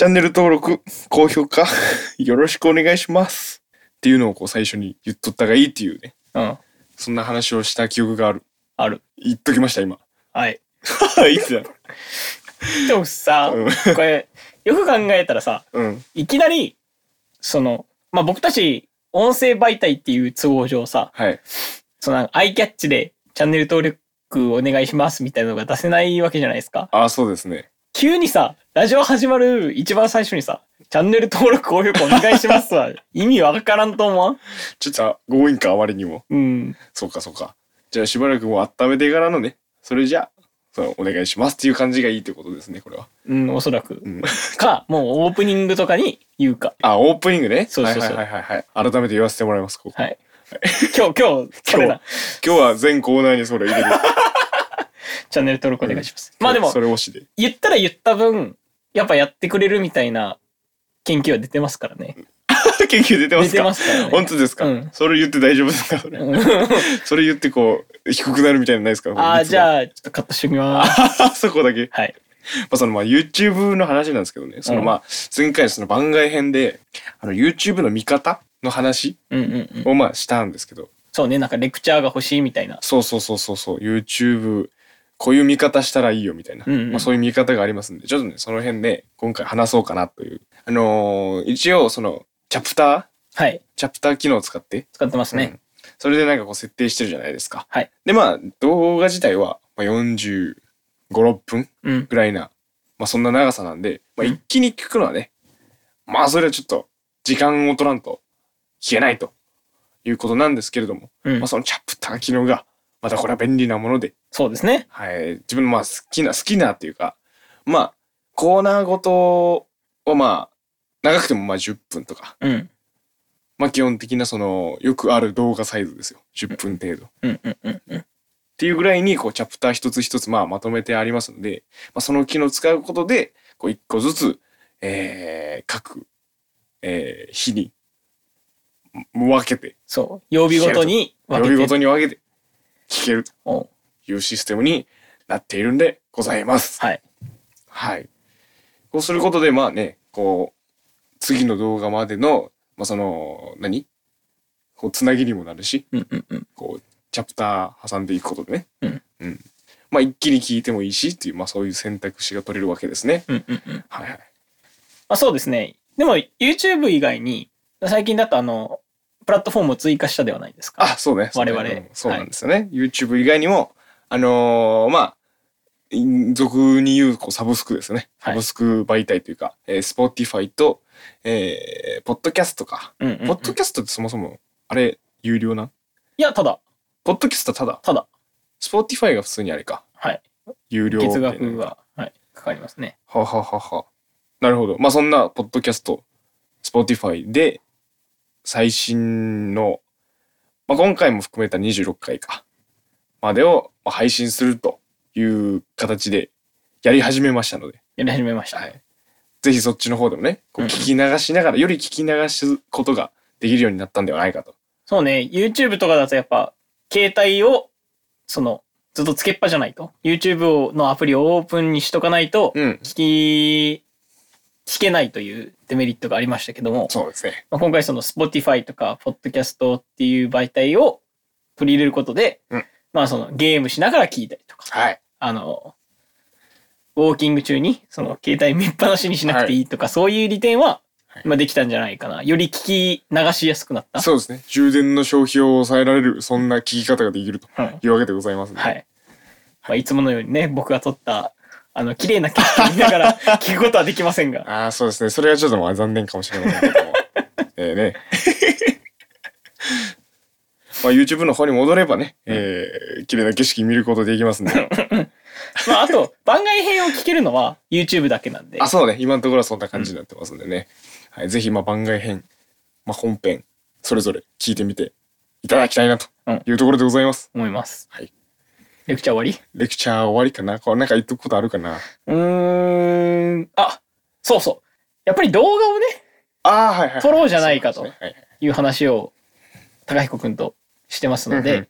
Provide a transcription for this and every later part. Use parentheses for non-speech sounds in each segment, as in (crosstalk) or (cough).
チャンネル登録、高評価、(laughs) よろしくお願いします。っていうのをこう最初に言っとったがいいっていうね。うん。そんな話をした記憶がある。ある。言っときました、今。はい。はい、いつだ。(laughs) でもさ、うんこれ、よく考えたらさ、うん。いきなり、その、まあ、僕たち、音声媒体っていう都合上さ、はい。その、アイキャッチでチャンネル登録お願いしますみたいなのが出せないわけじゃないですか。ああ、そうですね。急にさ、ラジオ始まる一番最初にさ、チャンネル登録高評価お願いしますは (laughs) 意味わからんと思わん？ちょっと強引か、あまりにも。うん。そうか、そうか。じゃあしばらくもう温めてからのね、それじゃあ、そのお願いしますっていう感じがいいってことですね、これは。うん、おそらく。ん (laughs) か、もうオープニングとかに言うか。あ、オープニングね？そうそうそうはいはいはいはい。改めて言わせてもらいます、ここ。はい。今日、今日、それだ。今日は全コーナーにそれ入れる。チャンネル登録お願いします。まあでもそ、れ推しで。言ったら言った分、やっぱやってくれるみたいな研究は出てますからね。(laughs) 研究出てますか？ますからね本当ですか、うんそれ言って大丈夫ですか？それ。(laughs) それ言ってこう、低くなるみたいなのないですか？ああ、じあ。ゃあ、ちょっとカットしておきます。あ (laughs) そこだけ。はい。まあそのまあ YouTube の話なんですけどね。そのまあ前回のその番外編で、あの YouTube の見方の話うんうんうん。をまあしたんですけど、そうね、なんかレクチャーが欲しいみたいな。そうそうそうそうそう YouTube こういう見方したらいいよみたいな、うんうん。まあ、そういう見方がありますんでちょっとねその辺で今回話そうかなという。あのー一応そのチャプター？はい。チャプター機能を使って、使ってますね。うん。それでなんかこう設定してるじゃないですか。はい。でまあ動画自体はまあ4 5 6分うん。ぐらいな、まあ、そんな長さなんで、まあ、一気に聞くのはね、まあそれはちょっと時間を取らんと聞けないということなんですけれども、うん。まあ、そのチャプター機能がまたこれは便利なものでそうですね。はい、自分のまあ好きな好きなっていうかまあコーナーごとをまあ長くてもまあ10分とかうん。まあ基本的なそのよくある動画サイズですよ10分程度。っうんうんうんうん。ていうぐらいにこうチャプター一つ一つまあまとめてありますので、まあ、その機能を使うことでこう一個ずつ、えー各、えー日に分けてそう。曜日ごとに分けて。曜日ごとに分けて聞けるとおいうシステムになっているんでございます。はい。はい。こうすることで、まあね、こう、次の動画までの、まあその、何？こう、つなぎにもなるし、うんうんうん。こう、チャプター挟んでいくことでね。うん。うん。まあ一気に聞いてもいいしっていう、まあそういう選択肢が取れるわけですね。うんうんうん。はいはい。まあそうですね。でも YouTube 以外に、最近だとあの、プラットフォームを追加したではないですか。あ、そうね。我々うんそうなんですよね。YouTube 以外にも、あのーまあ、い俗に言うこうサブスクですね。はいサブスク媒体というか、えー、Spotify と、えー、ポッドキャストか。うんうんうんポッドキャストってそもそも、あれ、有料なん？いや、ただ、ポッドキャストただ？ただ、Spotify が普通にあれか。はい。有料月額が、はい、かかりますね。はははは。なるほど。まあそんな、ポッドキャスト、Spotify で、最新の、まあ今回も含めた26回か、までをまあ配信するという形でやり始めましたので、やり始めました。はい。ぜひそっちの方でもね、こううん聞き流しながら、より聞き流すことができるようになったんではないかと。そうね、YouTube とかだとやっぱ、携帯を、その、ずっとつけっぱじゃないと。YouTube のアプリをオープンにしとかないと、うん。聞き、聞けないというデメリットがありましたけども、そうですね。まあ、今回その Spotify とか Podcast っていう媒体を取り入れることで、うんまあそのゲームしながら聞いたりとか、はい。あの、ウォーキング中にその携帯見っぱなしにしなくていいとか、そういう利点は、はいまあできたんじゃないかな。より聞き流しやすくなった。そうですね。充電の消費を抑えられる、そんな聞き方ができるとうんいうわけでございます、ね。はい。まあ、いつものようにね、僕が撮った、あの、綺麗な景色見ながら (laughs) 聞くことはできませんが。ああ、そうですね。それはちょっとまあ残念かもしれませんけども。ええね。(laughs) まあ YouTube の方に戻ればね、えー、綺麗な景色見ることできますんで。(laughs) まあ、あと、番外編を聞けるのは YouTube だけなんで。あ、そうね。今のところはそんな感じになってますんでね。はい。ぜひ、まあ番外編、まあ本編、それぞれ聞いてみていただきたいなというところでございます。思います。はい。レクチャー終わレクチャー終わりかな？これなんか言っとくことあるかな？りうーん。あ、そうそう。やっぱり動画をね、ああ、はいはい。撮ろうじゃないかとそうですね。はいはい。いう話を高彦くんとしてますので、うんうん。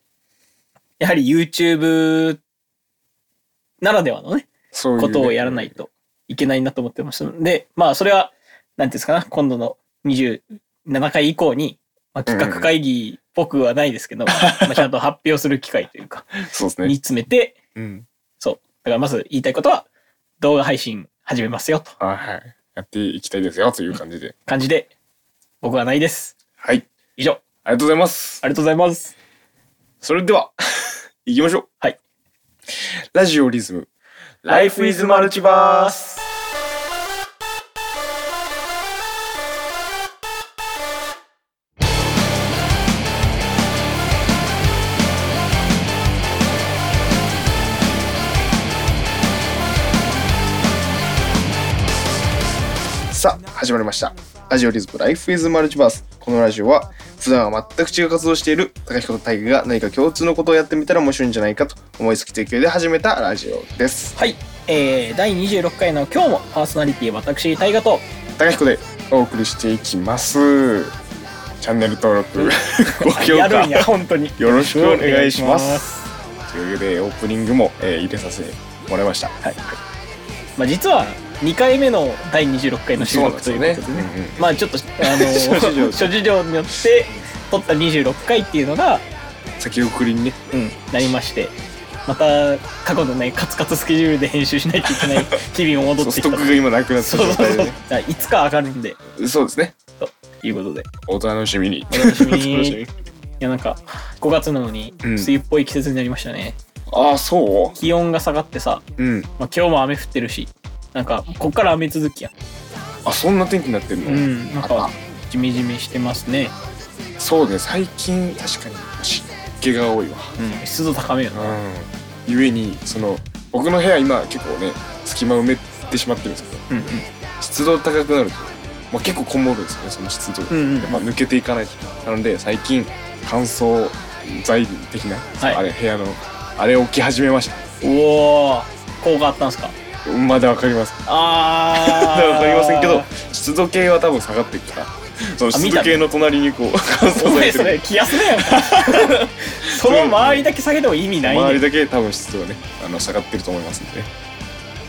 やはり YouTube ならではのね、そういうね。ことをやらないといけないなと思ってますので、まあそれは、なんていうんですかな、今度の27回以降に、まあ、企画会議っぽくはないですけど、(laughs) まあちゃんと発表する機会というか、そうですねに。詰めて、うん。そう。だからまず言いたいことは、動画配信始めますよとあはい。やっていきたいですよという感じで。感じで、僕はないです。はい。以上、ありがとうございます。ありがとうございます。それでは、(laughs) 行きましょう。はい。ラジオリズム。Life is Multiverse 始まりました。ラジオリズム Life is Multiverse。このラジオは、普段は全く違う活動をしている高彦と大輝が何か共通のことをやってみたら面白いんじゃないかと思いつき提供で始めたラジオです。はい、えー、第26回の今日もパーソナリティ私大河と高彦でお送りしていきます。チャンネル登録、ご評価やるんや本当によろしくお願いします。というわけで、オープニングも、えー入れさせてもらいました。はい、まあ、実は2回目の第26回の収録ということでね。そうなんまあちょっとあの (laughs) 諸事情。によって撮った26回っていうのが、先送りにね、うん、なりまして。また過去のねカツカツスケジュールで編集しないといけない (laughs) 日々を戻ってきたストックが今なくなったそうそうそう。状態でね。いつか上がるんで。そうですね。ということで。お楽しみに。お楽しみおに。(laughs) いやなんか5月なのにうん。梅雨っぽい季節になりましたね、ああ、そ気温が下がってさ、ううん。まあ、今日も雨降ってるしなんかこっから雨続きやあ、そんな天気になってるの？うんなんあかジメジメしてますねそうね、最近確かに湿気が多いわ。うん湿度高めよなうん。ゆえに、その、僕の部屋今結構ね、隙間埋めてしまってるんですけど、うんうん湿度高くなると、まあ、結構こもるんですよね、その湿度が。うんうんやっぱ抜けていかないと。なので、最近、乾燥剤的な、はいあれ、部屋の、あれ置き始めました。おお効果あったんすか？まだわかります。あー (laughs) わかりませんけど、湿度計は多分下がっていくから、その湿度計の隣にこう、乾燥お前それ剤てる。気休めやんかその周りだけ下げても意味ないね周りだけ多分湿度がね、あの下がってると思いますんでね。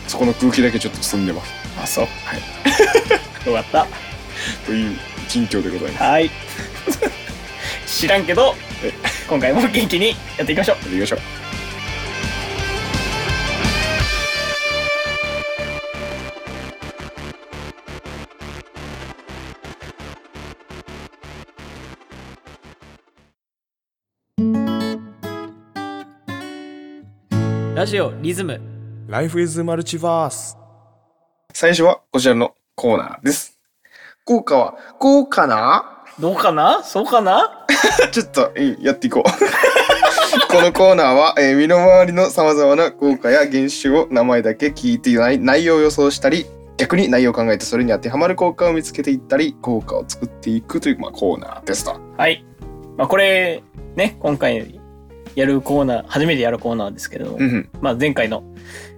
そこの空気だけちょっと澄んでます。あそうはい。(laughs) よかったという近況でございます。はい (laughs) 知らんけどえ今回も元気にやっていきましょうやっていきましょう。ラジオリズム Life is Multiverse 最初はこちらのコーナーです。効果は、こうかな？どうかな？そうかな？(laughs) ちょっと、いいやっていこう。(laughs) このコーナーは、えー身の回りの様々な効果や現象を名前だけ聞いていない内容を予想したり、逆に内容を考えてそれに当てはまる効果を見つけていったり、効果を作っていくという、まあ、コーナーですと。はい、まあ、これね今回やるコーナー初めてやるコーナーですけれども、うんうん、まあ、前回の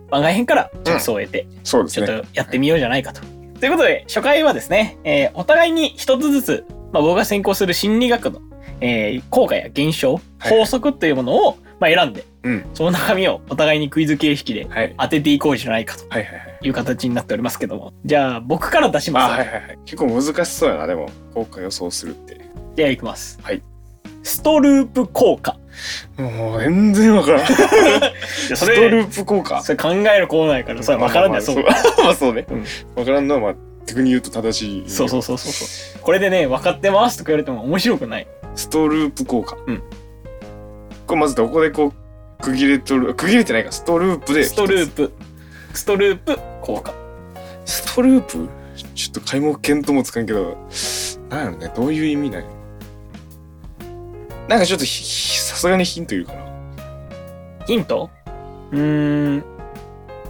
番外編から着想を得て、ちょっそうですね。とやってみようじゃないかと。ということで、初回はですね、えーお互いに一つずつ、まあ、僕が専攻する心理学の、えー効果や現象、はい法則というものを、まあ、選んで、うん。その中身をお互いにクイズ形式ではい。当てていこうじゃないかとはいはいはい。いう形になっておりますけども。じゃあ、僕から出しあ、ます。はいはいはい。結構難しそうやな、でも、効果予想するって。じゃあ、いきます。はい。ストループ効果。もう、全然わからん。(laughs) ストループ効果。それ考えるコーナーやから、それ分からんねそう。まあまあまあそう (laughs) まあそうねうん。わからんのは、まあ、逆に言うと正しい。そうそうそうそうそう。これでね、分かってますとか言われても面白くない。ストループ効果。うん。これまずどこでこう、区切れとる、区切れてないか、ストループで。ストループ。ストループ効果。ストループ？ちょっと皆目見当もつかんけど、なんやろね、どういう意味なんなんかちょっとさすがにヒントいるかな。ヒント？うーん、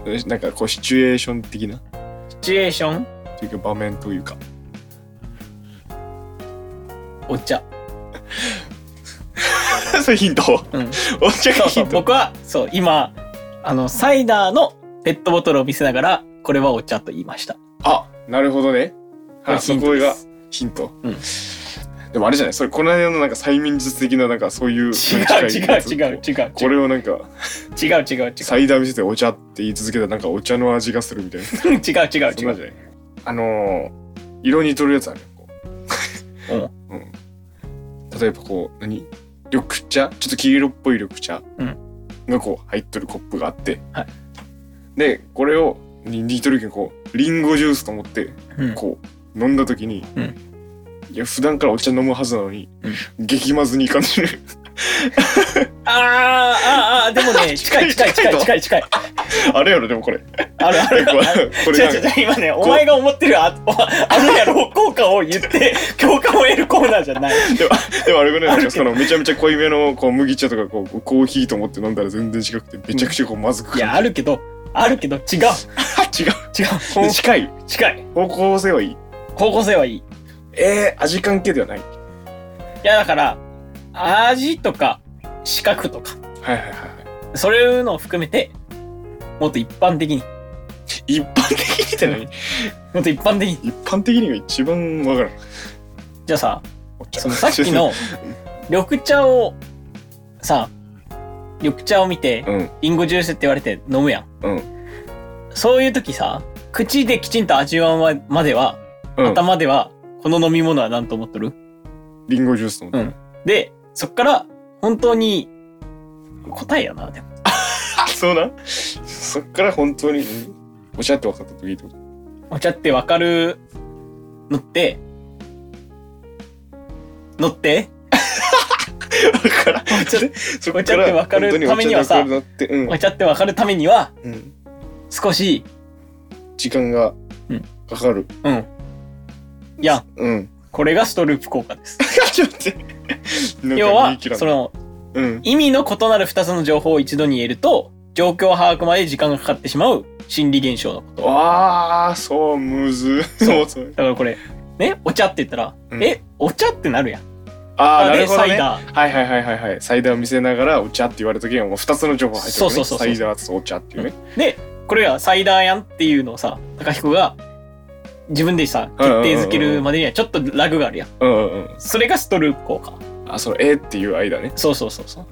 えなんかこうシチュエーション的な？シチュエーション？というか場面というか。お茶。(laughs) それヒント？うん。お茶そうそう、がヒント僕は、そう、今、あの、サイダーのペットボトルを見せながら、これはお茶と言いました。あ、なるほどね。あ、そこがヒント。うんでもあれじゃない？それこの間のなんか催眠術的ななんかそういう違う違う違う違う。これをなんか違う違う違う。サイダー見せてお茶って言い続けたらなんかお茶の味がするみたいな。(laughs) 違う違う違う。あのー、色にとるやつあるよこう。うん。例えばこう何？緑茶？ちょっと黄色っぽい緑茶？うん。がこう入っとるコップがあって、はい。でこれをに似とるけんこうリンゴジュースと思ってうん。こう飲んだ時に、うんいや普段からお茶飲むはずなのに、激まずに感じるあーあーあーでもね (laughs) 近い近い近い近い近いあれやろでもこれ。ある (laughs) ある。これこれ違う違う今ねお前が思ってるああるやろ効果を言って共感を得るコーナーじゃない。(laughs) でもでもあれぐらいそのめちゃめちゃ濃いめのこう麦茶とかこうコーヒーと思って飲んだら全然違くてめちゃくちゃこうまずくいやあるけどあるけど違う。違う。違う。近い。近い。方向性はいい。方向性はいいいえー、味関係ではない？やだから味とか視覚とか。はいはいはいそういうのを含めてもっと一般的に。一般的にって何？もっと一般的に。一般的にが一番わからん。じゃあさそのさっきの (laughs) 緑茶をさ緑茶を見てうん。リンゴジュースって言われて飲むやん。うん。そういう時さ口できちんと味わうまでは、うん。頭ではこの飲み物は何と思っとる？リンゴジュースと思って、うん。でそっから本当に答えやなでも。あ (laughs) そうな？んそっから本当にうんお茶って分かった時ってこと？お茶ってわかるのってのって？だからお茶そお茶って分かるためにはさ本当にお茶で分かるなってうん。お茶ってわかるためにはうん。少し時間がうん。かかる。うんいやうん。これがストループ効果です。(laughs) ちょっと要はそのうん。意味の異なる2つの情報を一度に言えると状況把握まで時間がかかってしまう心理現象のこと。わあそうむず。そう。(laughs) そう。だからこれねお茶って言ったら、うん。えお茶ってなるやん。ああなでるほどね。サイダー。はいはいはいはいはい。サイダーを見せながらお茶って言われた時はもう2つの情報入ってる、ね、そうそうそうサイダーとお茶っていうね、でこれはサイダーやんっていうのをさ高彦が自分でさ決定づけるまでにはちょっとラグがあるやん。うんうんうん。それがストループ効果。あそのえーっていう間ね。そうそうそうそう。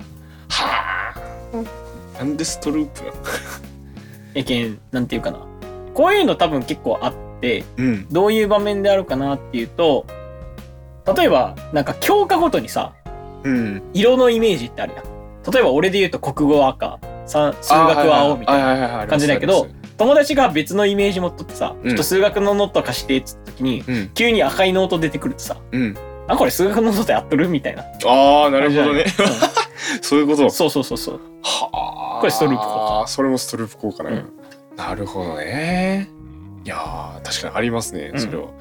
はあ。なんでストループなの？(laughs) やけんなんていうかな。こういうの多分結構あってうん。どういう場面であるかなっていうと例えばなんか教科ごとにさうん。色のイメージってあるやん。例えば俺で言うと国語は赤さ数学は青みたいなな感じだけど友達が別のイメージ持っとってさ、うん。ちょっと数学のノート貸してっつった時にうん。急に赤いノート出てくるとさうん。あこれ数学のノートやっとるみたいな。ああなるほどね。(laughs) そういうこと？うんそうそうそうそう。はあ。これストループ効果。あそれもストループ効果な、うん。なるほどね。いやー確かにありますね、うん。それを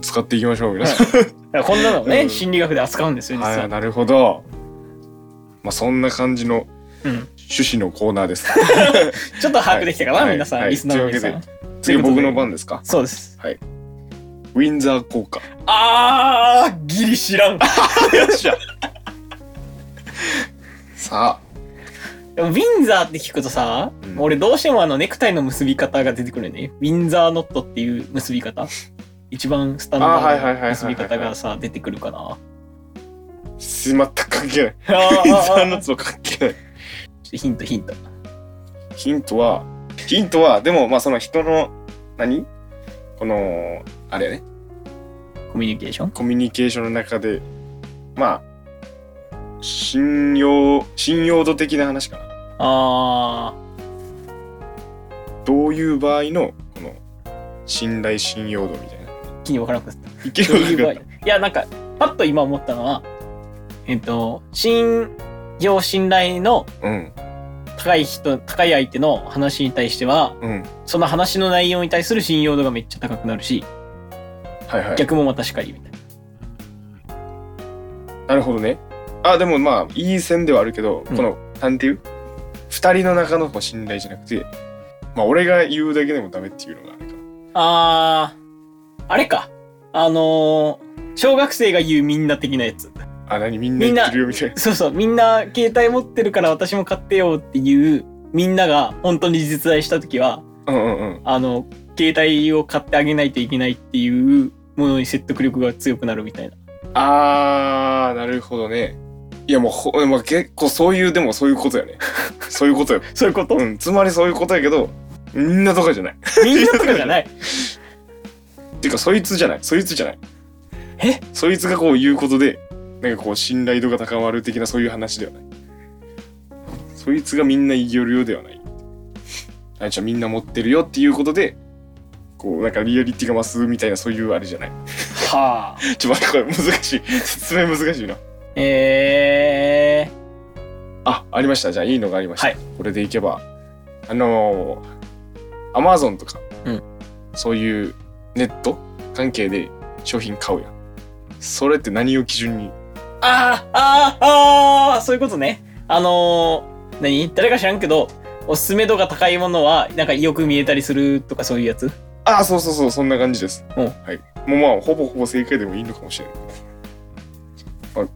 使っていきましょう皆さん、だからこんなのをね、うん。心理学で扱うんですよ実は、はいなるほど。まあそんな感じのうん、趣旨のコーナーです。(laughs) ちょっと把握できたかな、はい。皆さん、はい。リスナーの皆さん。次僕の番ですか？そうです。ウィンザー効果。あーギリ知らん。よっしゃ。さでもウィンザーって聞くとさ、うん。俺どうしてもあのネクタイの結び方が出てくるね。ウィンザーノットっていう結び方。一番スタンダあはいはいはいはいはいードの結び方がさ出てくるかな。あ全く関係ない。あウィンザーーのと関係ないヒントヒント。ヒントはヒントはでもまあその人の何？このあれやね。コミュニケーション？コミュニケーションの中でまあ信用信用度的な話かな。あどういう場合のこの信頼信用度みたいな。ー気に分からなくなった。いけどういう場合？るいやなんかパッと今思ったのはえっと信用信頼のうん。高い人高い相手の話に対してはうん。その話の内容に対する信用度がめっちゃ高くなるしはいはい。逆もまたしかりみたいな。なるほどね。あでもまあいい線ではあるけど、うん。このなんていう？二人の中の信頼じゃなくてまあ俺が言うだけでもダメっていうのがあるかあーあれか。あのー小学生が言うみんな的なやつあ何みんな言ってるよみたいな。そうそうみんな携帯持ってるから私も買ってよっていうみんなが本当に実在した時はうんうんうん。あの携帯を買ってあげないといけないっていうものに説得力が強くなるみたいな。あーなるほどね。いやもうほ、まあ、結構そういうでもそういうことやね。(laughs) そういうことよ。そういうこと、うんつまりそういうことやけどみんなとかじゃない。みんなとかじゃない。っ (laughs) ていうかそいつじゃない。そいつじゃない。え？そいつがこう言うことでなんかこう信頼度が高まる的なそういう話ではない。そいつがみんな言いよるようではない。あじゃあみんな持ってるよっていうことでこうなんかリアリティが増すみたいなそういうあれじゃない。はあ。(laughs) ちょっと待ってこれ難しい。説明難しいな。えあありました。じゃあいいのがありました、はい。これでいけばあのー、アマゾンとか、うん。そういうネット関係で商品買うやん。それって何を基準にー、あーあーあーそういうことね。あのー、何？誰か知らんけどおすすめ度が高いものはなんかよく見えたりするとかそういうやつ？ああそうそうそうそんな感じです、うん。はい。もうまあほぼほぼ正解でもいいのかもしれない、まあ、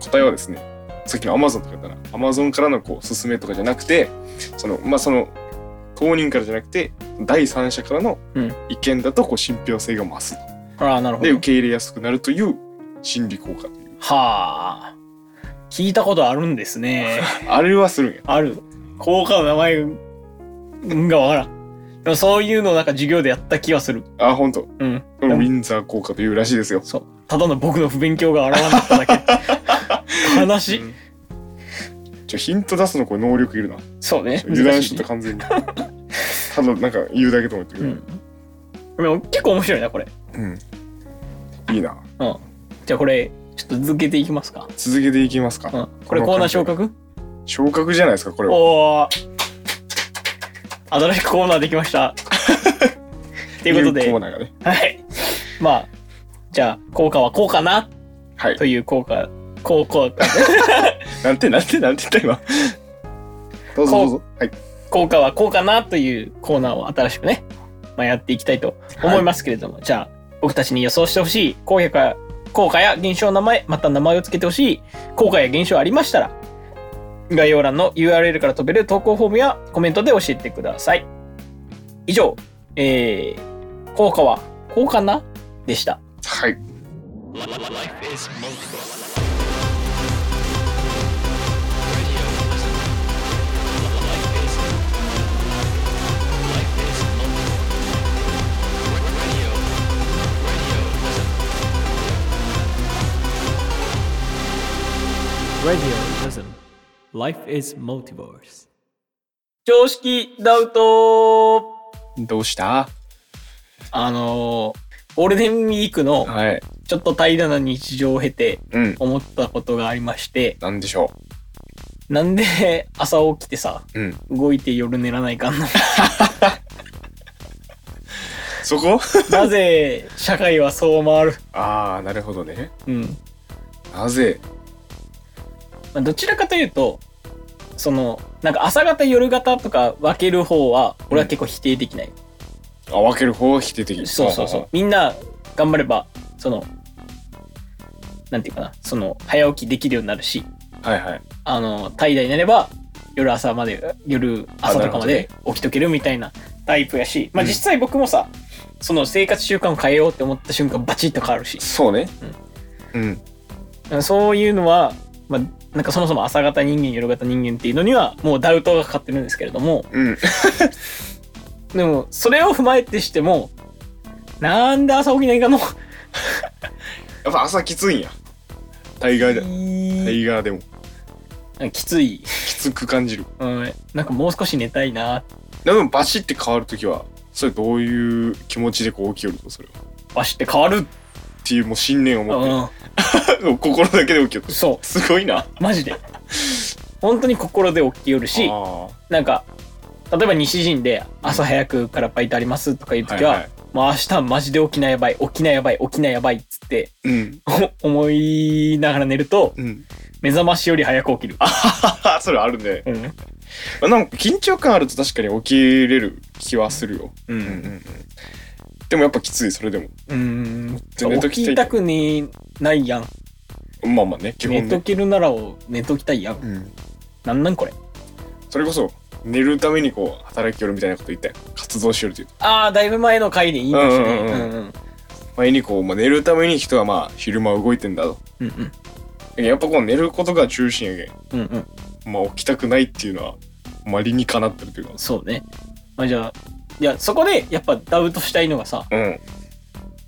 答えはですねさっきの Amazon とか言ったら Amazon からのこうおすすめとかじゃなくてそのまあその当人からじゃなくて第三者からのうん。意見だとこう信憑性が増すああなるほど。で受け入れやすくなるという心理効果はあ。聞いたことあるんですね。(laughs) あれはするんや。ある。効果の名前がわからん。でもそういうのをなんか授業でやった気がする。あ本当うん。ウィンザー効果というらしいですよ。そう。ただの僕の不勉強が現れただけ。(laughs) 悲しい、うん。ちょヒント出すのこれ能力いるな。そうね。油断しとった完全に。(laughs) ただなんか言うだけと思ってる。うん。でも結構面白いなこれ。うん。いいな。うん。じゃあこれちょっと続けていきますか。続けていきますか、うん。これコーナー昇格？昇格じゃないですかこれは。おお新しくコーナーできました。(laughs) ということで。コーナーがね。はい。まあじゃあ効果はこうかな？はい。という効果。こうこう。(laughs) なんてなんてなんて言った今。どうぞどうぞ。はい。効果はこうかなというコーナーを新しくね、まあ、やっていきたいと思いますけれども、じゃあ僕たちに予想してほしい。効果や効果や現象の名前また名前を付けてほしい。効果や現象ありましたら概要欄の URL から飛べる投稿フォームやコメントで教えてください。以上えー、効果はこうかな？でした。はい常識ダウト。どうした？あのーゴールデンウィークのはい。ちょっと平らな日常を経てうん。思ったことがありましてなんでしょなんで朝起きてさううん。動いて夜寝らないかんの (laughs) そこ？なぜ社会はそう回る？ああなるほどね。うん、なぜまあ、どちらかというとそのなんか朝方夜方とか分ける方は俺は結構否定できない、あ分ける方は否定的そうそうそう。みんな頑張ればそのなんていうかな。その早起きできるようになるし。はいはい。あの怠惰になれば夜朝まで夜朝とかまで起きとけるみたいなタイプやし、まあうん。実際僕もさその生活習慣を変えようって思った瞬間バチッと変わるし。そうね。うん。そういうのは、まあ、なんかそもそも朝型人間夜型人間っていうのにはもうダウトがかかってるんですけれどもうん。(laughs) でもそれを踏まえてしてもなんで朝起きないかのやっぱ朝きついんや。タイガーでタイガーでも。きつい、きつく感じる。うん、なんかもう少し寝たいな。でもバシって変わるときはそれどういう気持ちでこう起きよるとそれは。バシって変わる、っていうもう信念を持うって。ん、(laughs) 心だけで起きよるそすごいな。うマジで。本当に心で起きよるしあなんか例えば西陣で朝早くからバイトありますとかいう時は、はいはい。もう明日マジで起きなやばい起きなやばい起きなやばいっつってーうん。思いながら寝るとうん。目覚ましより早く起きる。あそれあるね。うん。まあなんか緊張感あると確かに起きれる気はするよ。ううんうんうんでもやっぱきついそれでもうん。じゃあ寝ときたい起きたくねないやん。まあまあね基寝と本ねけるならを寝ときたいやん。うんなんなんこれ？それこそ寝るためにこう働きよるみたいなこと言ったよ活動しよるというああ、だいぶ前の回で言いましたね。前にこう、まあ、寝るために人はまあ昼間動いてんだとうんうん。だけどやっぱこう寝ることが中心やけうんうん。んまあ起きたくないっていうのはまあ理にかなってるというかそうね。まあじゃあ、いや、そこでやっぱダウトしたいのがさ、うん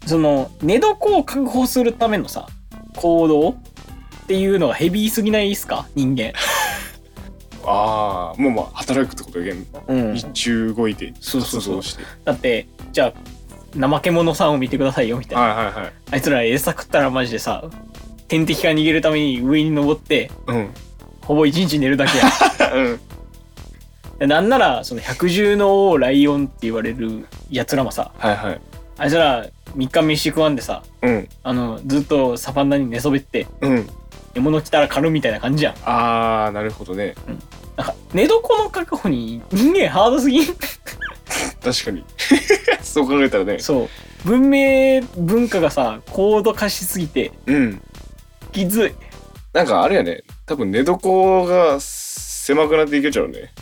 その、寝床を確保するためのさ、行動っていうのがヘビーすぎないですか？人間。(laughs) ああもうまあ働くってことやけんうん。日中動いてそうそうそう。活動して。だって、じゃあ、怠け者さんを見てくださいよ、みたいな。はいはいはい。あいつら餌食ったらマジでさ、天敵から逃げるために上に登って、うん。ほぼ一日寝るだけや。(laughs) うん。でなんなら、その百獣の王ライオンって言われる奴らもさ、はいはい。あいつら3日飯食わんでさ、うん。あの、ずっとサバンナに寝そべって、うん。獲物来たら狩るみたいな感じやん。ああなるほどね。なんか、寝床の確保に人間ハードすぎん？確かに。(laughs) そう考えたらね。そう。文明文化がさ、高度化しすぎて、うん。きつい。なんかあれやね。多分寝床が狭くなっていけちゃうね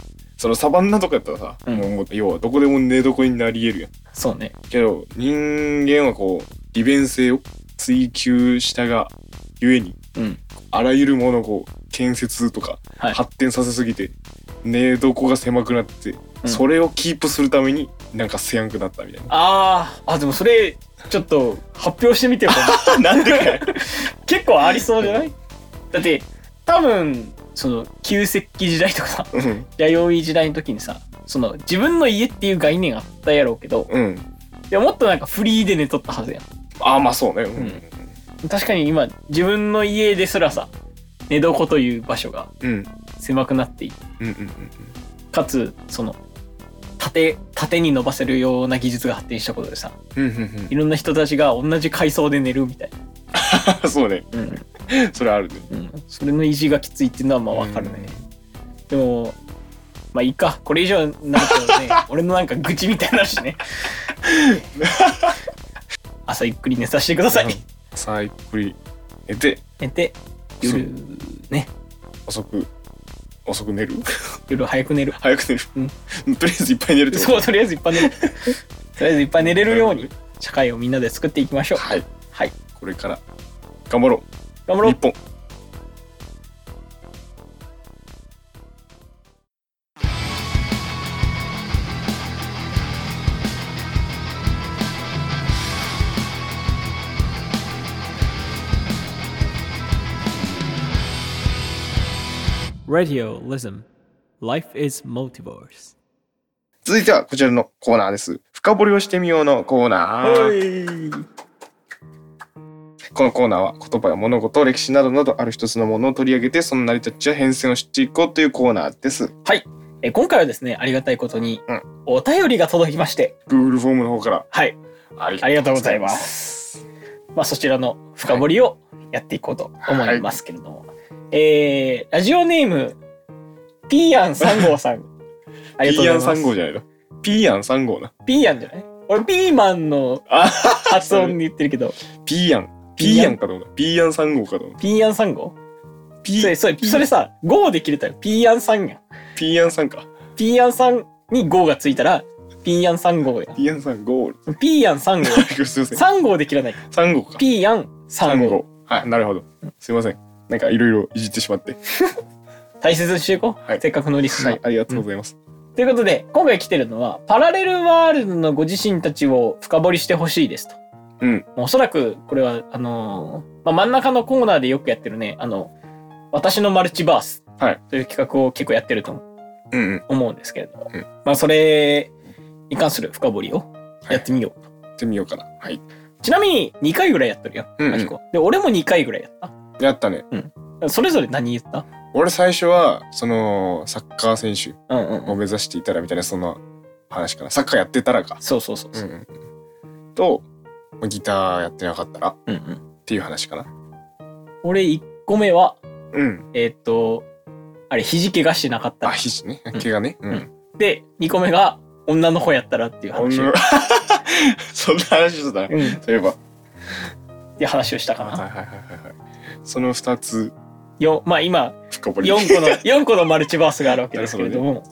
そのサバンナとかやったらさ、うんもう要はどこでも寝床になり得るやんそうね。けど人間はこう利便性を追求したがゆえにうん。あらゆるものをこう建設とかはい。発展させすぎて寝床が狭くなって、うんそれをキープするためになんかせやんくなったみたいあー、あ、でもそれ、ちょっと発表してみてよ。な (laughs) なんで (laughs) 結構ありそうじゃない？だって、多分、その、旧石器時代とかさ、うん。弥生時代の時にさ、その、自分の家っていう概念あったやろうけど、うん。いや、もっとなんかフリーで寝とったはずやん。ああまあそうね。うん。ん。確かに今、自分の家ですらさ、寝床という場所がうん。狭くなっていてうんうんうんかつ、その、縦、縦に伸ばせるような技術が発展したことでさ、うんうんうん。いろんな人たちが同じ階層で寝るみたいうん (laughs) そうね。な。うん。(laughs) それあるねうん。それの維持がきついっていうのはまあわかるね。でも、まあいいか。これ以上になるとね、(laughs) 俺のなんか愚痴みたいになるしね。(laughs) 朝ゆっくり寝させてください。さあゆっくり寝て寝て、夜、ね、遅く遅く寝る？夜早く寝る。早く寝る、とりあえずいっぱい寝るってこと？そう、とりあえずいっぱい寝る。とりあえずいっぱい寝れるように、社会をみんなで作っていきましょう。はいはい。これから頑張ろ頑張ろう。本。Life is Multiverse. 続いてはこちらのコーナーです。深掘りをしてみようのコーナーこのコーナーは言葉や物事歴史などなどある一つのものを取り上げてその成り立ちや変遷を知っていこうというコーナーです。え今回はですね、ありがたいことに、うん。お便りが届きまして、Google フォームの方から。はい。ありがとうございます。まあ、そちらの深掘りをやっていこうと思いますけれども。えー、ラジオネーム、ピーヤン3号さん。ありがとうピーヤンございます。3号じゃないの？ピーヤン3号な。ピーヤンじゃない？俺、ピーマンのあ発音で言ってるけど、ピーヤンピーヤンかと思ったピーヤン3号かと思ったピーヤン3号ピそれ、それ、それさ、5で切れたらピーヤン3やん。ピーヤン3かピーヤン3に5がついたら、ピーヤン3号やピーヤン3号ん。ピーヤン3号。(laughs) すいません3号で切らない。3号かピーヤン3 3号。号はいなるほどすいませんなんかいろいろいじってしまって (laughs) 大切にしていこう。はいせっかくのリスナー。はいありがとうございますということで、今回来てるのは、パラレルワールドのご自身たちを深掘りしてほしいですと。うん。おそらく、これは、あのーまあ、真ん中のコーナーでよくやってるね、あの、私のマルチバースはい。という企画を結構やってるとうんうん。思うんですけれども、うん。まあ、それに関する深掘りをやってみようと。やってみようかな。はい。ちなみに、2回ぐらいやってるよ、うんうん。マキコ。で、俺も2回ぐらいやった。やったね。それぞれ何言った？俺最初はそのサッカー選手うんうんうん。を目指していたらみたいなそんな話かな。サッカーやってたらか。そうそうそうそう。うんうんとまあギターやってなかったらっうんうん。ていう話かな。俺1個目は、うん。えーっと、あれ、肘怪我してなかった。あら。肘ね。怪我ね。ううん。んで、2個目が、女の子やったらっていう話。(laughs) そんな話してたな。うん。っそういえば。ていう話をしたかな。はいはいはいはいはい。その2つ。よまあ今、深掘り。4個の、(laughs) 4個のマルチバースがあるわけですけれども、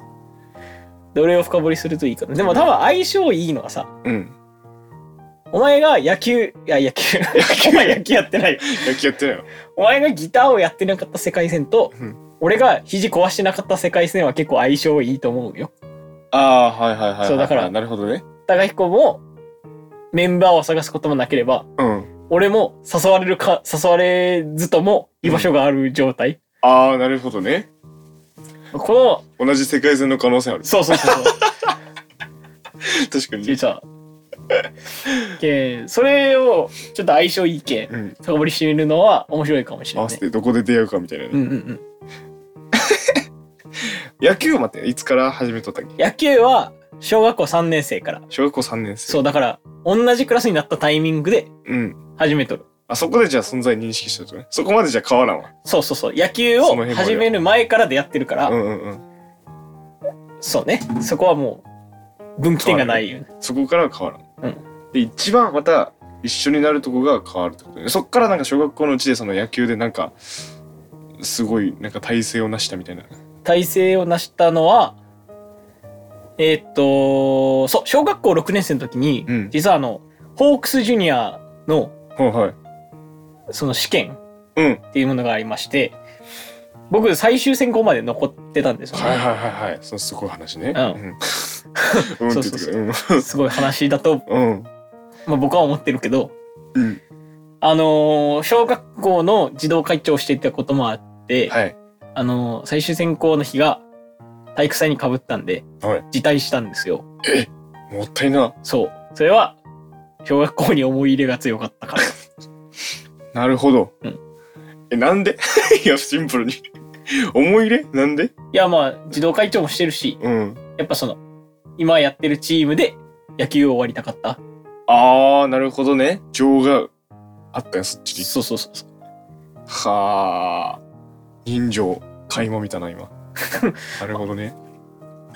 どれを深掘りするといいかな。でも多分相性いいのはさ、うんお前が野球、いや野球、お前野球やってないよ。野球やってないよ。お前がギターをやってなかった世界線と、うん俺が肘壊してなかった世界線は結構相性いいと思うよ。ああ、はいはいはいはい。そうだからなるほどね。高彦もメンバーを探すこともなければ、うん。俺も誘われるか、誘われずとも居場所がある状態。ああ、なるほどね。この、同じ世界線の可能性ある。そうそうそうそう。(laughs) 確かに。実は。けそれをちょっと相性いいけうん。深掘りしてみるのは面白いかもしれないね。せてどこで出会うかみたいなね。うんうんうん。(laughs) 野球待って、いつから始めとったっけ？野球は小学校3年生から。小学校3年生。そうだから同じクラスになったタイミングでうん。始めとる。あそこでじゃあ存在認識してるとね。そこまでじゃ変わらんわ。そうそうそう。野球を始める前から出会ってるから、うんうんうん。そうね。そこはもう分岐点がないよね。そこからは変わらん。うんで、一番また一緒になるとこが変わるってことね。そっからなんか小学校のうちでその野球でなんか、すごいなんか体勢を成したみたいな。体制を成したのは、えーっと、そう、小学校6年生の時に、うん実はあの、ホークスジュニアのはいはい。その試験うん。っていうものがありまして、僕最終選考まで残ってたんですよね。はいはいはいはい。そのすごい話ね。うんうん。(laughs) うんって言ってくれ。うん。すごい話だと、うん。まあ、僕は思ってるけど、うん。あのー小学校の児童会長をしていたこともあって、はい。あのー最終選考の日が体育祭にかぶったんで、はい。辞退したんですよ。もったいな。そう。それは、小学校に思い入れが強かったから。(laughs) なるほど。うんえ、なんで？(laughs) いや、シンプルに。思い入れ？なんで？いや、まあ、児童会長もしてるし、うん。やっぱその、今やってるチームで野球を終わりたかった。あー、なるほどね。情があったよ、そっちに。そうそうそうそう。はあ。人情、垣間見たな、今。(laughs) なるほどね。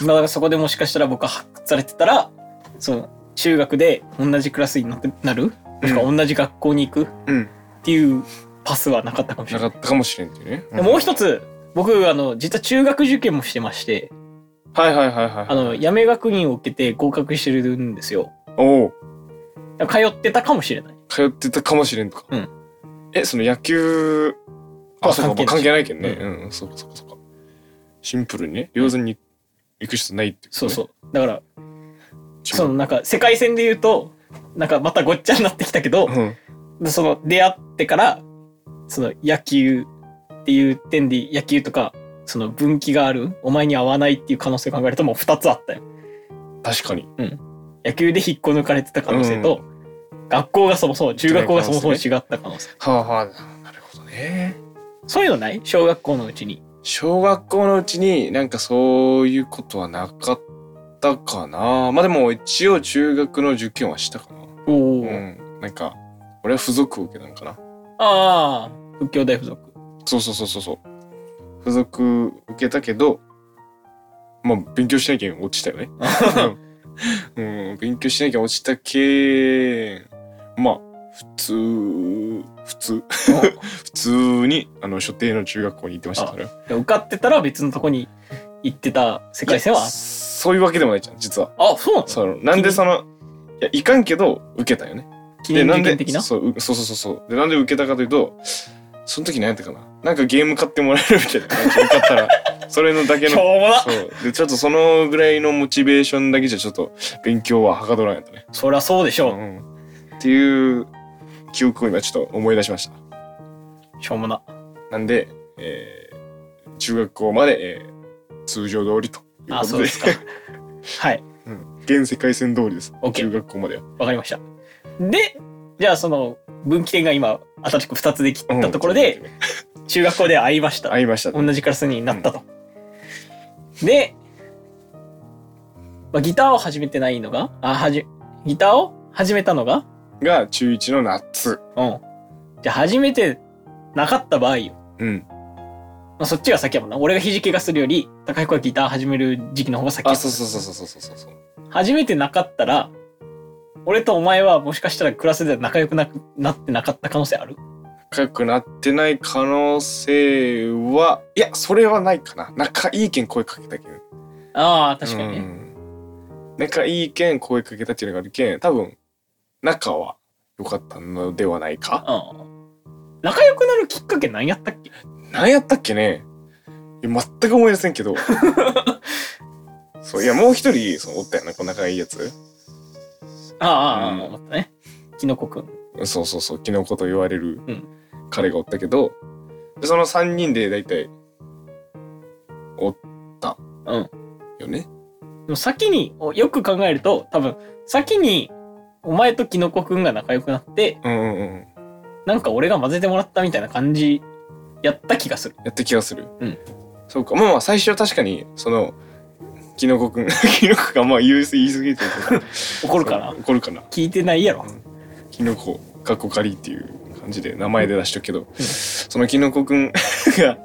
まあ、だからそこでもしかしたら僕は発掘されてたら、その、中学で同じクラスになってなる？もしくは同じ学校に行く？っうん。ていうパスはなかったかもしれない。なかったかもしれんっていうね。でもう一つ、僕、あの、実は中学受験もしてまして、はいはいはいはい。あの、やめ学院を受けて合格してるんですよ。おお。通ってたかもしれない。通ってたかもしれんとか。うんえ、その野球、あ、はそうか、まあ関関係ないけどね。ううん、そうかそうかそうか。シンプルにね、両然に行く人ないっていう、そうそう。だから、う。そのなんか世界線で言うと、なんかまたごっちゃになってきたけど、うん。でその出会ってから、その野球っていう点で野球とか、その分岐がある、お前に合わないっていう可能性を考えるともう2つあったよ。確かに。野球で引っこ抜かれてた可能性と、学校がそもそも、中学校がそもそも違った可能性。はあはあ、なるほどね。そういうのない？小学校のうちに。小学校のうちになんかそういうことはなかったかな。まあでも一応中学の受験はしたかな。おお、うん。なんか、俺は付属を受けたのかな。ああ、仏教大附属。そうそうそうそうそう。付属受けたけど、まあ勉強しなきゃ落ちたよね。(laughs) うん、勉強しなきゃ落ちたけまあ、普通、普通、(laughs) 普通に、あの、所定の中学校に行ってましたから。受かってたら別のとこに行ってた世界線は？そういうわけでもないじゃん、実は。あ、そうなの？なんでその、いや、いかんけど、受けたよね。記念なんで受験的な？そううそうそうそうそう。で、なんで受けたかというと、その時何やったかな？なんかゲーム買ってもらえるみたいな感じで受かったら、(laughs) それのだけのしょうもなそう。で、ちょっとそのぐらいのモチベーションだけじゃちょっと勉強ははかどらんやったね。そりゃそうでしょう。うん。っていう記憶を今ちょっと思い出しました。しょうもな。なんで、えー、中学校まで、えー、通常通りというあ、ことで。そうですか。(laughs) はい。うん。現世界線通りです。中学校までは。わかりました。で、じゃあその分岐点が今、新しく2つで切ったところで、中学校で会いました。会いました。同じクラスになったと。で、まあ、ギターを始めてないのが、あ、はじ、ギターを始めたのが、が中1の夏。うん。じゃあ始めてなかった場合よ。うん。まあ、そっちが先やもんな。俺が肘怪我するより、高彦がギター始める時期の方が先やあ、そうそうそうそうそうそうそう。初めてなかったら、俺とお前はもしかしたらクラスで仲良くなくなってなかった可能性ある？仲良くなってない可能性は、いや、それはないかな。仲いいけん声かけたけん。ああ、確かにね。うん仲いいけん声かけたっていうのがあるけん、多分、仲は良かったのではないか？うん。仲良くなるきっかけ何やったっけ？何やったっけね？いや全く思い出せんけど (laughs) そういやもう一人そのおったよなこう仲がいいやつああ、ああ、うん思ったね。キノコくん。そうそうそうキノコと言われるうん彼がおったけど、でその3人で大体おったうん。よねでも先に、およく考えると、多分、先に、お前とキノコくんが仲良くなって、うんうんうんなんか俺が混ぜてもらったみたいな感じやった気がする。やった気がするうんそうかまあまあ最初は確かにそのキノコくん (laughs) キノコがまあ言い言い過ぎてる (laughs) 怒るかな？そう怒るかな聞いてないやろ。キノコかっこかりっていう感じで名前で出しとくけど、そのキノコくん (laughs) が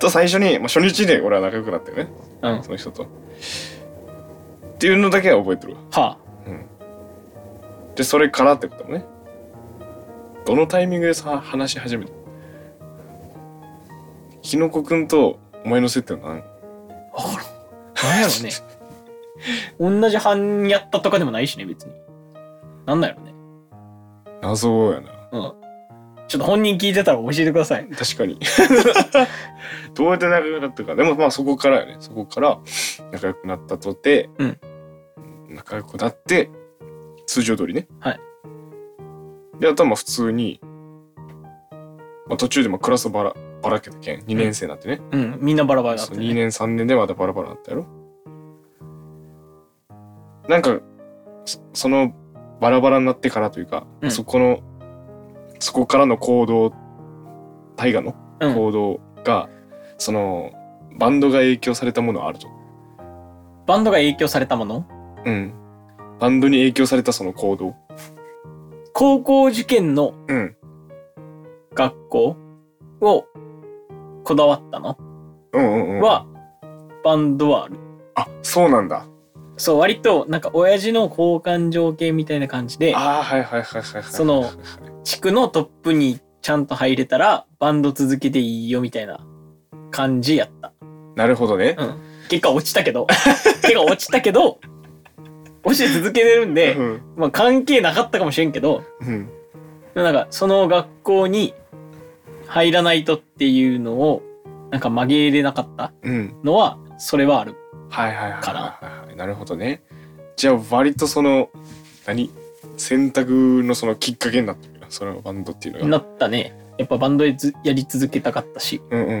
と最初に、まあ、初日で俺は仲良くなったよねうん。その人と。っていうのだけは覚えてるわ。はでそれからってこともねどのタイミングでさ話し始めた？キノコくんとお前の接点は何？あ。わからん。なんやろね。同じ班やったとかでもないしね、別に。なんだろうね。謎やなうん。ちょっと本人聞いてたら教えてください。確かに (laughs) どうやって仲良くなったかでもまあそこからよねそこから仲良くなったとて、うん仲良くなって通常通りねはいであとはまあ普通に、まあ、途中でまあクラスばらばらけたけん2年生になってね、うん。みんなバラバラだった、2ね。年3年でまだバラバラだったやろなんかそそのバラバラになってからというか、うんそこのそこからの行動大河のうん。行動が、そのバンドが影響されたものはあると。バンドが影響されたもの？うん。バンドに影響されたその行動。高校受験のうん。学校をこだわったの？うんうんうん。は、バンドはある。あ、そうなんだ。そう、割と、なんか、親父の交換条件みたいな感じで、ああ、はいはいはいはいはい。その地区のトップにちゃんと入れたら、バンド続けていいよみたいな感じやった。なるほどね。うん。結果落ちたけど、(laughs) 結果落ちたけど、落ちて続けてるんでう、ん。まあ関係なかったかもしれんけど、うん。なんか、その学校に入らないとっていうのを、なんか曲げれなかったうん。のは、それはある。はいはいはいはいかはいはい。なるほどね。じゃあ割とその、何？選択のそのきっかけになってるな？そのバンドっていうのなが。ったね。やっぱバンドでずやり続けたかったし。うんうんうんう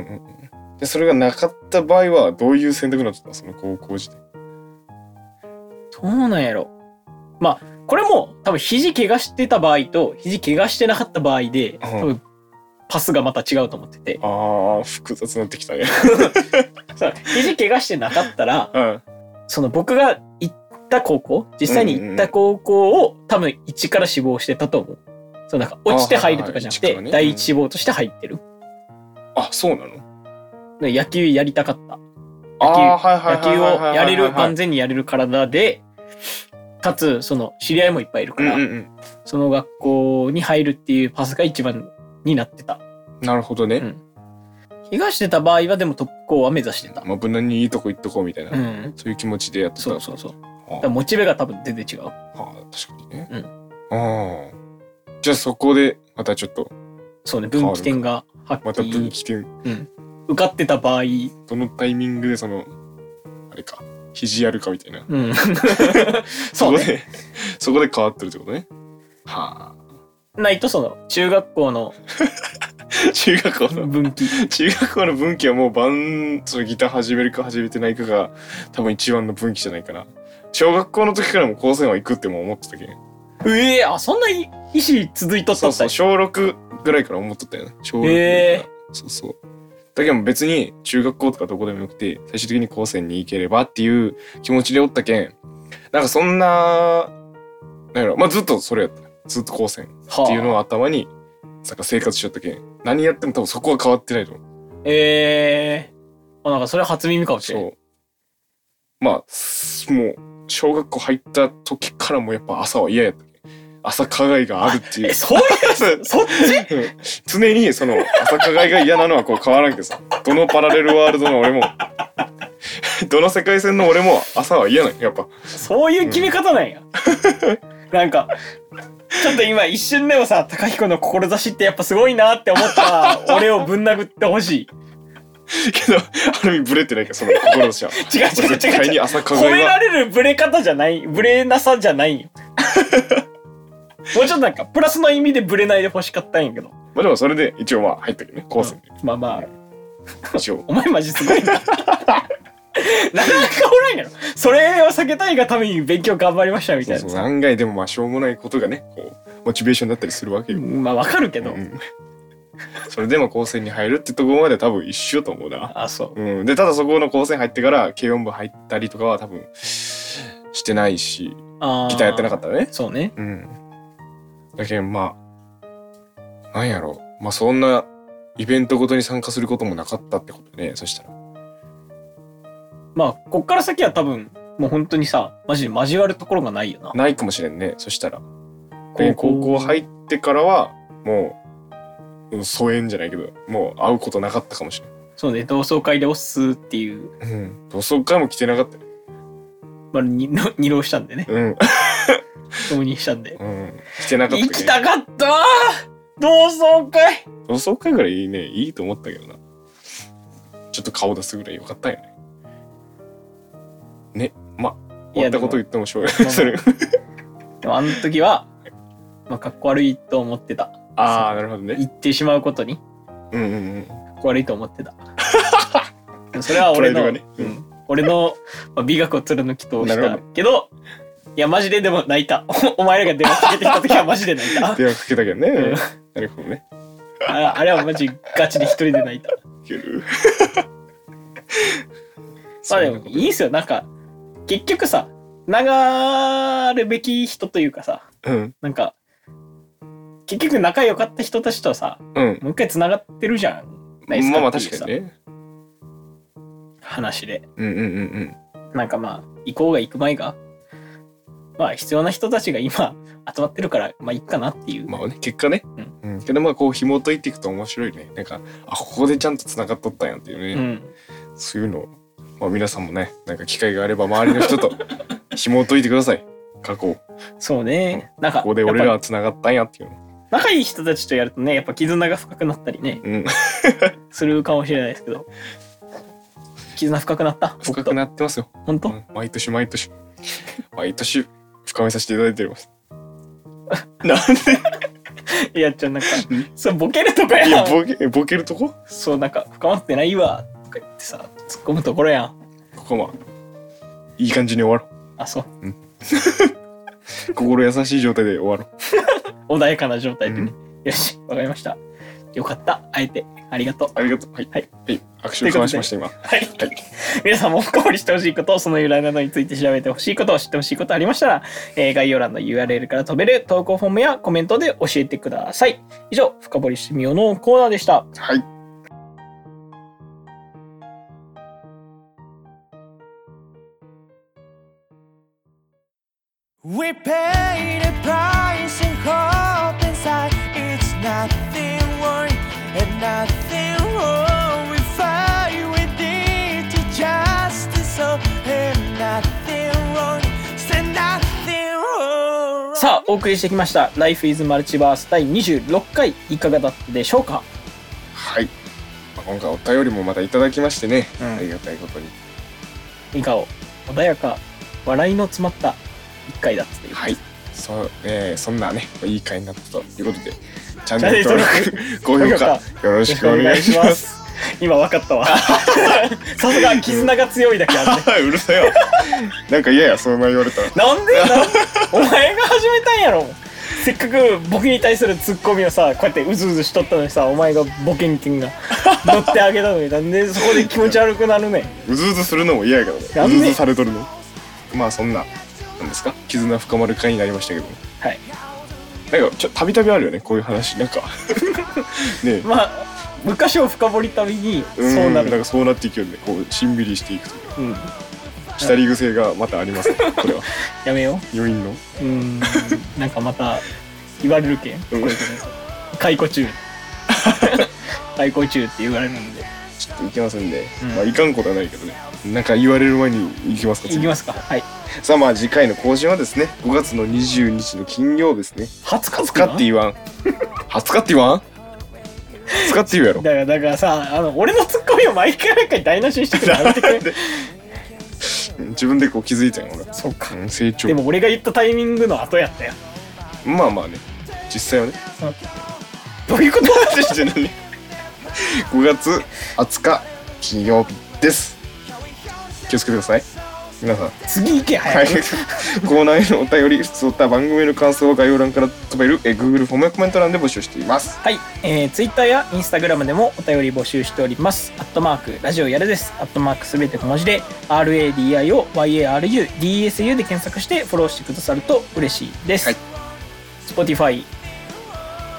ん。で、それがなかった場合はどういう選択になってたの？その高校時代。どうなんやろ。まあ、これも多分肘怪我してた場合と肘怪我してなかった場合で、多分パスがまた違うと思ってて。ああ、複雑になってきたね。(laughs) そう肘怪我してなかったら、うん。その僕が行った高校、実際に行った高校を多分一から志望してたと思う。そうなんか落ちて入るとかじゃなくて、あはいはいね第一志望として入ってる。あ、そうなの？で野球やりたかった。あーはいはい野球をやれる、万全全にやれる体で、かつ、その、知り合いもいっぱいいるから、うんうんうん。その学校に入るっていうパスが一番になってた。なるほどね。うん怪我してた場合はでもトップ校は目指してた。まあ、無難にいいとこ行っとこうみたいな、うん。そういう気持ちでやってた。そうそうそう。だはからモチベが多分全然違う。あ、はあ確かにね。うんああ。じゃあそこで、またちょっと、そうね、分岐点がはっまたきり。分岐点、うん。受かってた場合、どのタイミングでその、あれか、肘やるかみたいな。うん。(laughs) そこ。で、そこで変わってるってことね。はあ。ないとその、中学校の (laughs) 中学校の、分岐。中学校の分岐はもうバン、そのギター始めるか始めてないかが、多分一番の分岐じゃないかな。小学校の時からも高専は行くっても思ってたけん。ええあ、そんな意思続いとったそうそう、小6ぐらいから思っとったよね。小6へーそうそう。だけど別に中学校とかどこでもよくて、最終的に高専に行ければっていう気持ちでおったけん、なんかそんな、なんやろ、まあずっとそれやった。ずっと高専っていうのはあを頭に、なんか生活しちゃったけん、何やっても多分そこは変わってないと思う。ええあ、なんかそれ初耳かもしれん。そう。まあ、すもう、小学校入った時からもやっぱ朝は嫌やったけん。朝課外があるっていうえ、。そういう、(laughs) そっち？うん常にその朝課外が嫌なのはこう変わらんけどさどのパラレルワールドの俺も (laughs) どの世界線の俺も朝は嫌なんよやっぱそういう決め方なんや。(laughs) なんか、ちょっと今一瞬でもさ、高彦の志ってやっぱすごいなって思った俺をぶん殴ってほしい。けどある意味ブレてないからその心としては違う違う違う絶対違う。に朝褒められるブレ方じゃない、ブレなさじゃないよ。(laughs) もうちょっとなんか、プラスの意味でブレないで欲しかったんやけど。まあでもそれで一応まあ入ったけどね高専でまあまあ、一応お前マジすごいな。なかなかおらんやろ。それを避けたいがために勉強頑張りましたみたいな。そうそう案外でもまあしょうもないことがねこうモチベーションだったりするわけよ、まあわかるけど。うんそれでも高専に入るってところまで多分一緒と思うなあ、そう。うん、でただそこの高専入ってから軽音部入ったりとかは多分してないしあーギターやってなかったらねそうね。うんだけどまあなんやろまあそんなイベントごとに参加することもなかったってことねそしたらまあ、こっから先は多分、もう本当にさ、マジで交わるところがないよな。ないかもしれんねそしたら。高校。で高校入ってからはもううん疎遠じゃないけどもう会うことなかったかもしれそうね、同窓会で押すっていう、ん、うん、同窓会も来てなかった。よまあ、に二浪したんでね。うん、浪人したんで。うん、来てなかった行けど。きたかったー！同窓会！同窓会ぐらいいいねいいと思ったけどな。ちょっと顔出すぐらいよかったよねねまあ終わったこと言ってもしょうがない。それ。(laughs) でもあの時は、まあ、かっこ悪いと思ってた。ああなるほどね。言ってしまうことに、うんうんうん。かっこ悪いと思ってた。それは俺の、ね。うん。うん。俺の、まあ、美学を貫き通したけど、いや、マジででも泣いた。お (laughs) お前らが電話かけてきた時はマジで泣いた。(laughs) 電話かけたけどね、うん。なるほどね。ああれはマジガチで一人で泣いた。いける。まあでもいいっすよ。なんか、結局さ、流るべき人というかさ、うん。なんか、結局仲良かった人たちとさ、うん。もう一回繋がってるじゃん。ないっすまあまあっていうさ確かにね話で。うんうんうんなんかまあ、行こうが行く前が、まあ必要な人たちが今集まってるから、まあいいかなっていう。うん。まあね結果ね。うん、けどまあこう紐解いていくと面白いね。なんかあここでちゃんと繋がっとったんやっていうね、うん。そういうのを、まあ、皆さんもねなんか機会があれば周りの人と (laughs) 紐解いてください。過去そうね。なんか、ここで俺らは繋がったんやっていう。の仲いい人たちとやるとね、やっぱ絆が深くなったりね、うん。(laughs) するかもしれないですけど。絆深くなった？深くなってますよ、本当、うん。毎年毎年。毎年深めさせていただいております。(laughs) なんいや、ちょ、なんかん、そう、ボケるとこやん。でいやボケボケるとこ？そう、なんか、深まってないわ、とか言ってさ、突っ込むところやん。ここまあいい感じに終わろあ、そう。う (laughs) 心優しい状態で終わろ (laughs) 穏やかな状態でね。うよし、わかりました。よかった。会えて、ありがとう。ありがとうはいはい、はい、握手を交わしました今はい。皆さんも深掘りしてほしいこと、その由来などについて調べてほしいこと、知ってほしいことありましたら、えー概要欄の URL から飛べる投稿フォームやコメントで教えてください。以上、深掘りしてみようのコーナーでした。はい「We paid a price and hope inside It's nothing wrong and nothing wrong We fight with it to justice so and nothing wrong Say nothing wrong さあ、お送りしてきました。Life is Multiverse 第26回、いかがだったでしょうかはい、まあ、今回お便りもまたいただきましてね、うんありがたいことに笑顔、穏やか、笑いの詰まった一回だったという。はい。そう、えー、そんなね、いい回になったということで、チャンネル登登録、高評価、よろしくお願いします。今分かったわ。(laughs) さすが絆が強いだけあって。(laughs) うるさいわ。なんか嫌や、そんな言われたら。なんでなお前が始めたんやろせっかく僕に対するツッコミをさこうやってうずうずしとったのにさお前がボケンケンが (laughs) 乗ってあげたのになんでそこで気持ち悪くなるねんうずうずするのも嫌やからね。うずうずされとるの。まあそんな、ですか？絆深まる回になりましたけど。はい。なんか、ちょ、たびたびあるよね、こういう話。なんか、(laughs) ね。まあ昔を深掘りたびにうんそうなる。なんかそうなっていくよね。こう、しんびりしていくというか。うん。下り癖がまたありますね、これは。(laughs) やめよ余韻の。ううん。なんかまた言われるけん。こういうことで解雇中。(laughs) 解雇中って言われるんで。ちょっと行きますんで、うん。まあいかんことはないけどね。なんか言われる前に行きますか、いきますか。はいさあまあ次回の更新はですね5月の20日の金曜ですね。20日20日って言わん。20日って言わん？20日って言うやろ。だからだからさあの俺のツッコミを毎回毎回台無しにしてくるのやめてくれ。(laughs) うん自分でこう気づいたんよ俺そうか。うん成長。でも俺が言ったタイミングの後やったよまあまあね。実際はね。どういうこと？して何5月20日金曜日です。気をつけてください皆さん次行けはい早く、コーナーへのお便り普通った番組への感想を概要欄から飛べるえ Google フォームやコメント欄で募集していますはい、えー、Twitter や Instagram でもお便り募集しております。アットマークラジオやるです。アットマークすべて小文字で RADIO YARU DSU で検索してフォローしてくださると嬉しいです。はい Spotify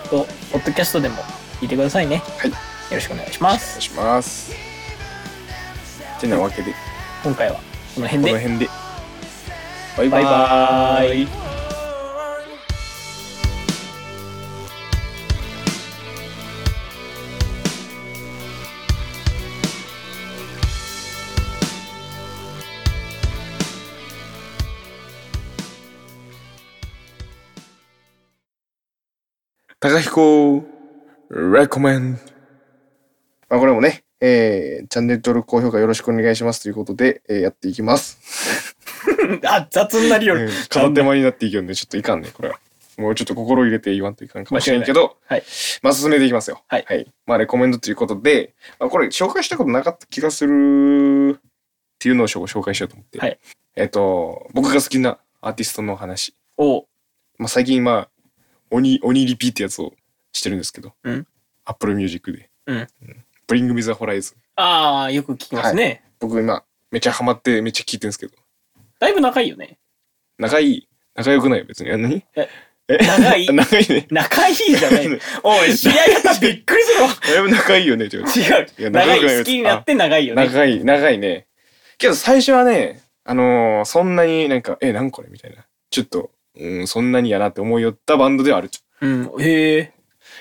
と Podcast でも聞いてくださいね。はいよろしくお願いしますお願い。しますてなわけで今回はこのこ辺で。の辺でバイババイバーイ。高彦レコメンまあこれもね、えー、チャンネル登録高評価よろしくお願いしますということで、えーやっていきます。(laughs) あ、雑になりよるうん。片手間になっていくんでちょっといかんねこれは。もうちょっと心入れて言わんといかんかもしれんけど、はい。まあ進めていきますよ。はいまあレコメンドということで、まあ、これ紹介したことなかった気がするっていうのを紹紹介しようと思って。はいえっ、と、僕が好きなアーティストの話。おまあ最近まあ、鬼、鬼リピってやつをしてるんですけど、うん Apple Music で。うん。ブリング・ミザ・ホライズン。ああ、よく聞きますね。僕今、めっちゃハマってめっちゃ聞いてるんですけど、だいぶ仲いいよね。仲い？い、仲良くないよ別に。あ何？ええ？仲い？い仲いいね。仲いいじゃない。(laughs) おい、知り合い方びっくりするわ。だいぶ仲いいよね、ちょっと違う。いや長いい好きになって長いよね。長い、長いね。けど最初はね、あのーそんなになんか、え、なんこれみたいな。ちょっと、うん、そんなにやなって思いよったバンドではある。うん。へえ。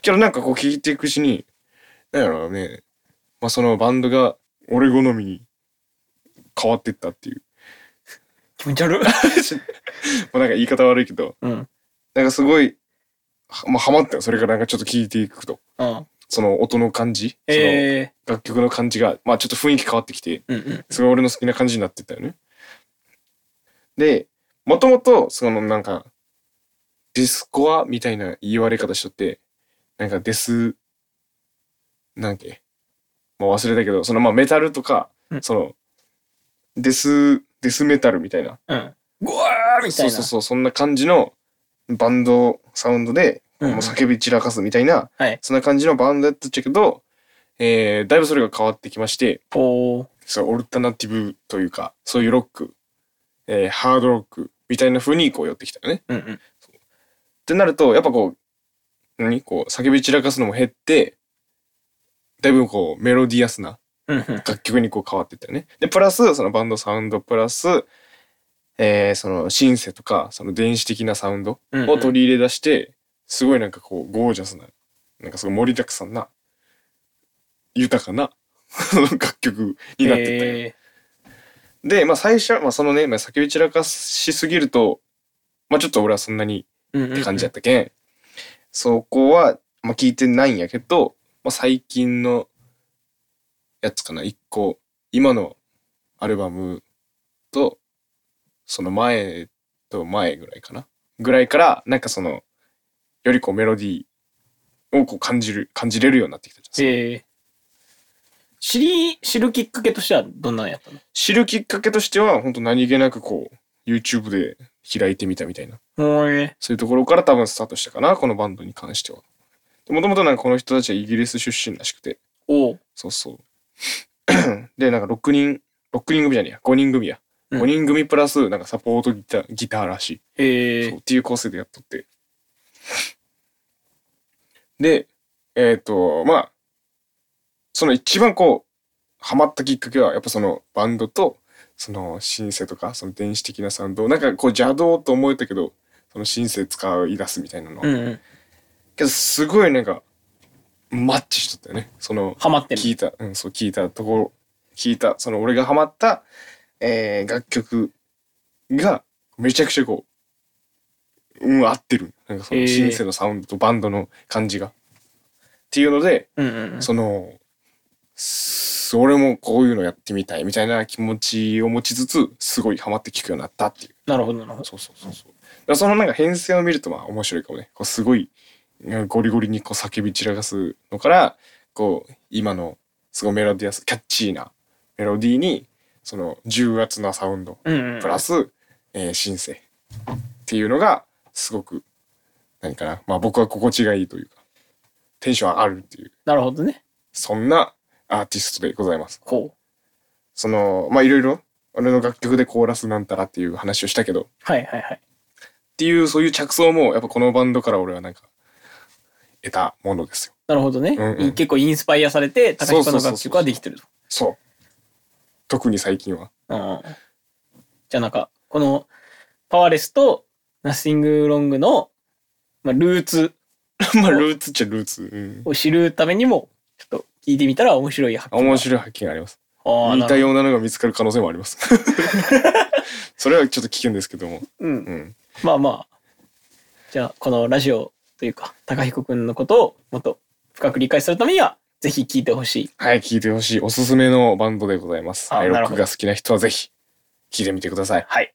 けどなんかこう聞いていくうちに、なんやろうね、まあそのバンドが俺好みに変わってったっていう。気持ち悪い。(laughs) まあなんか言い方悪いけど、うん。なんかすごい、はまあハマったよ。それからなんかちょっと聞いていくと。うん。その音の感じ。その楽曲の感じが、まあちょっと雰囲気変わってきて、うんうん。すごい俺の好きな感じになってったよね。で、もともと、そのなんか、ディスコアみたいな言われ方しとって、なんかデス、なんだっけ、もう忘れたけど、そのまあメタルとか、うんその、デス、デスメタルみたいな。うん。ぐわーみたいうな。そそうそう、そんな感じのバンドサウンドで、もう叫び散らかすみたいな、はい。そんな感じのバンドやったっちゃけど、えー、だいぶそれが変わってきまして、おー。そうオルタナティブというかそういうロック、えーハードロックみたいな風にこう寄ってきたよね。っうんうん。てなるとやっぱこう何？こう叫び散らかすのも減ってだいぶこうメロディアスな。楽曲にこう変わってったよね。でプラスそのバンドサウンドプラス、えーそのシンセとかその電子的なサウンドを取り入れ出して、すごいなんかこうゴージャスななんかすごい盛りだくさんな豊かな (laughs) 楽曲になってったよ。へで、まあ最初、まあそのね、まあ、叫び散らかしすぎると、まあちょっと俺はそんなに。って感じやったけん、そこは、まあ聞いてないんやけど、まあ最近のやつかな、一個、今のアルバムと、その前と前ぐらいかな。ぐらいから、なんかその、よりこうメロディーをこう感じる、感じれるようになってきたじゃん。へえ。知り、知るきっかけとしてはどんなんやったの？知るきっかけとしては、本当何気なくこう、YouTube で開いてみたみたいな。そういうところから多分スタートしたかな、このバンドに関しては。もともとなんかこの人たちはイギリス出身らしくて、おう。そうそう。(clears throat) で、なんか6人、6人組じゃねえや、5人組や。うん5人組プラス、なんかサポートギター、ギターらしい。へえ。そうっていう構成でやっとって。で、えっ、と、まあ、その一番こう、ハマったきっかけは、やっぱそのバンドと、そのシンセとか、その電子的なサウンドを、なんかこう邪道と思えたけど、そのシンセ使い出すみたいなのは。うんうん。けど、すごいなんか、マッチしとったよね。その、ハマってる。聞いた、うん、そう、聞いたところ、聞いた、その俺がハマった、えー楽曲がめちゃくちゃこう、うん、合ってる。なんかそのシンセのサウンドとバンドの感じが。っていうので、うんうんうん。その、す俺もこういうのやってみたいみたいな気持ちを持ちつつ、すごいハマって聴くようになったっていう。なるほどなるほど。そうそうそうそう。そのなんか編成を見るとまあ面白いかもね。こうすごいうんゴリゴリにこう叫び散らかすのから、こう今のすごいメロディアス、キャッチーなメロディーに、その重圧なサウンド、うんうん。プラス、えーシンセっていうのがすごく、何かな。まあ僕は心地がいいというか、テンション上がるっていう、なるほどね。そんなアーティストでございます。ほう。その、まあいろいろ、俺の楽曲でコーラスなんたらっていう話をしたけど、はいはいはい。っていうそういう着想もやっぱこのバンドから俺はなんか得たものですよ。なるほどね。うんうん結構インスパイアされて、高彦の楽曲はできてると。そう。特に最近は。うんじゃあなんか、このパワーレスとナッシングロングの、まあ、ルーツ (laughs) まあルーツっちゃルーツ。うん。を知るためにも、ちょっと聞いてみたら面白い発見が。面白い発見があります。ああ、似たようなのが見つかる可能性もあります。(laughs) それはちょっと危険ですけども。ど。うんう。ん。まあまあ。じゃあ、このラジオというか、高彦くんのことをもっと深く理解するためには、ぜひ聞いてほしい。はい、聴いてほしいおすすめのバンドでございます。はい、ロッあなるほどクが好きな人はぜひ聴いてみてください。はい。